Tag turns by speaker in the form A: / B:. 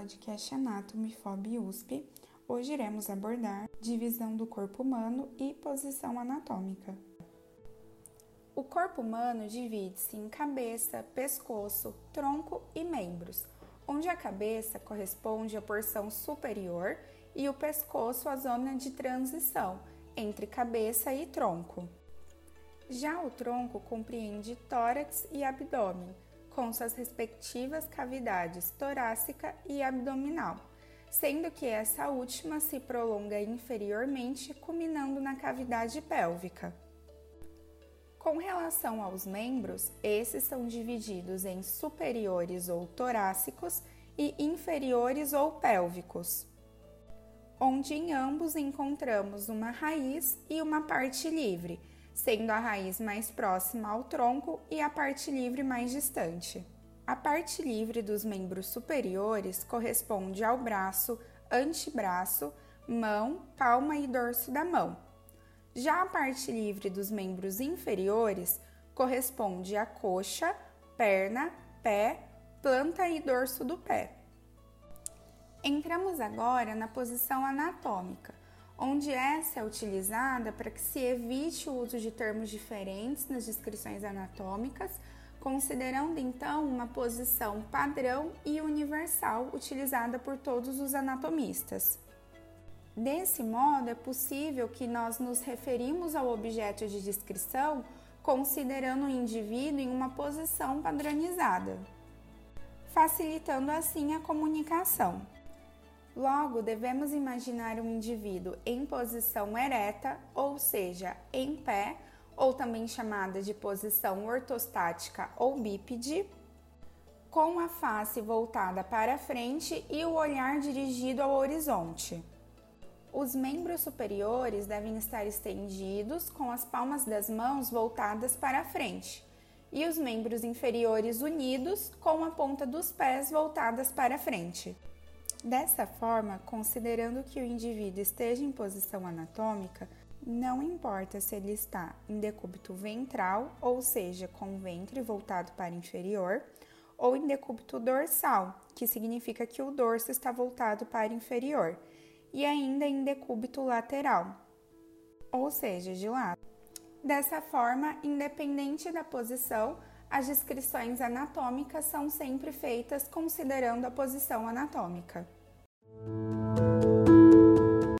A: podcast Anatomy FOB USP. Hoje iremos abordar divisão do corpo humano e posição anatômica. O corpo humano divide-se em cabeça, pescoço, tronco e membros, onde a cabeça corresponde à porção superior e o pescoço à zona de transição entre cabeça e tronco. Já o tronco compreende tórax e abdômen, com suas respectivas cavidades torácica e abdominal, sendo que essa última se prolonga inferiormente, culminando na cavidade pélvica. Com relação aos membros, esses são divididos em superiores ou torácicos e inferiores ou pélvicos, onde em ambos encontramos uma raiz e uma parte livre sendo a raiz mais próxima ao tronco e a parte livre mais distante. A parte livre dos membros superiores corresponde ao braço, antebraço, mão, palma e dorso da mão. Já a parte livre dos membros inferiores corresponde à coxa, perna, pé, planta e dorso do pé. Entramos agora na posição anatômica onde essa é utilizada para que se evite o uso de termos diferentes nas descrições anatômicas, considerando então uma posição padrão e universal utilizada por todos os anatomistas. Desse modo, é possível que nós nos referimos ao objeto de descrição considerando o indivíduo em uma posição padronizada, facilitando assim a comunicação. Logo, devemos imaginar um indivíduo em posição ereta, ou seja, em pé, ou também chamada de posição ortostática ou bípede, com a face voltada para frente e o olhar dirigido ao horizonte. Os membros superiores devem estar estendidos com as palmas das mãos voltadas para frente e os membros inferiores unidos com a ponta dos pés voltadas para frente. Dessa forma, considerando que o indivíduo esteja em posição anatômica, não importa se ele está em decúbito ventral, ou seja, com o ventre voltado para inferior, ou em decúbito dorsal, que significa que o dorso está voltado para inferior, e ainda em decúbito lateral, ou seja, de lado. Dessa forma, independente da posição, as descrições anatômicas são sempre feitas considerando a posição anatômica.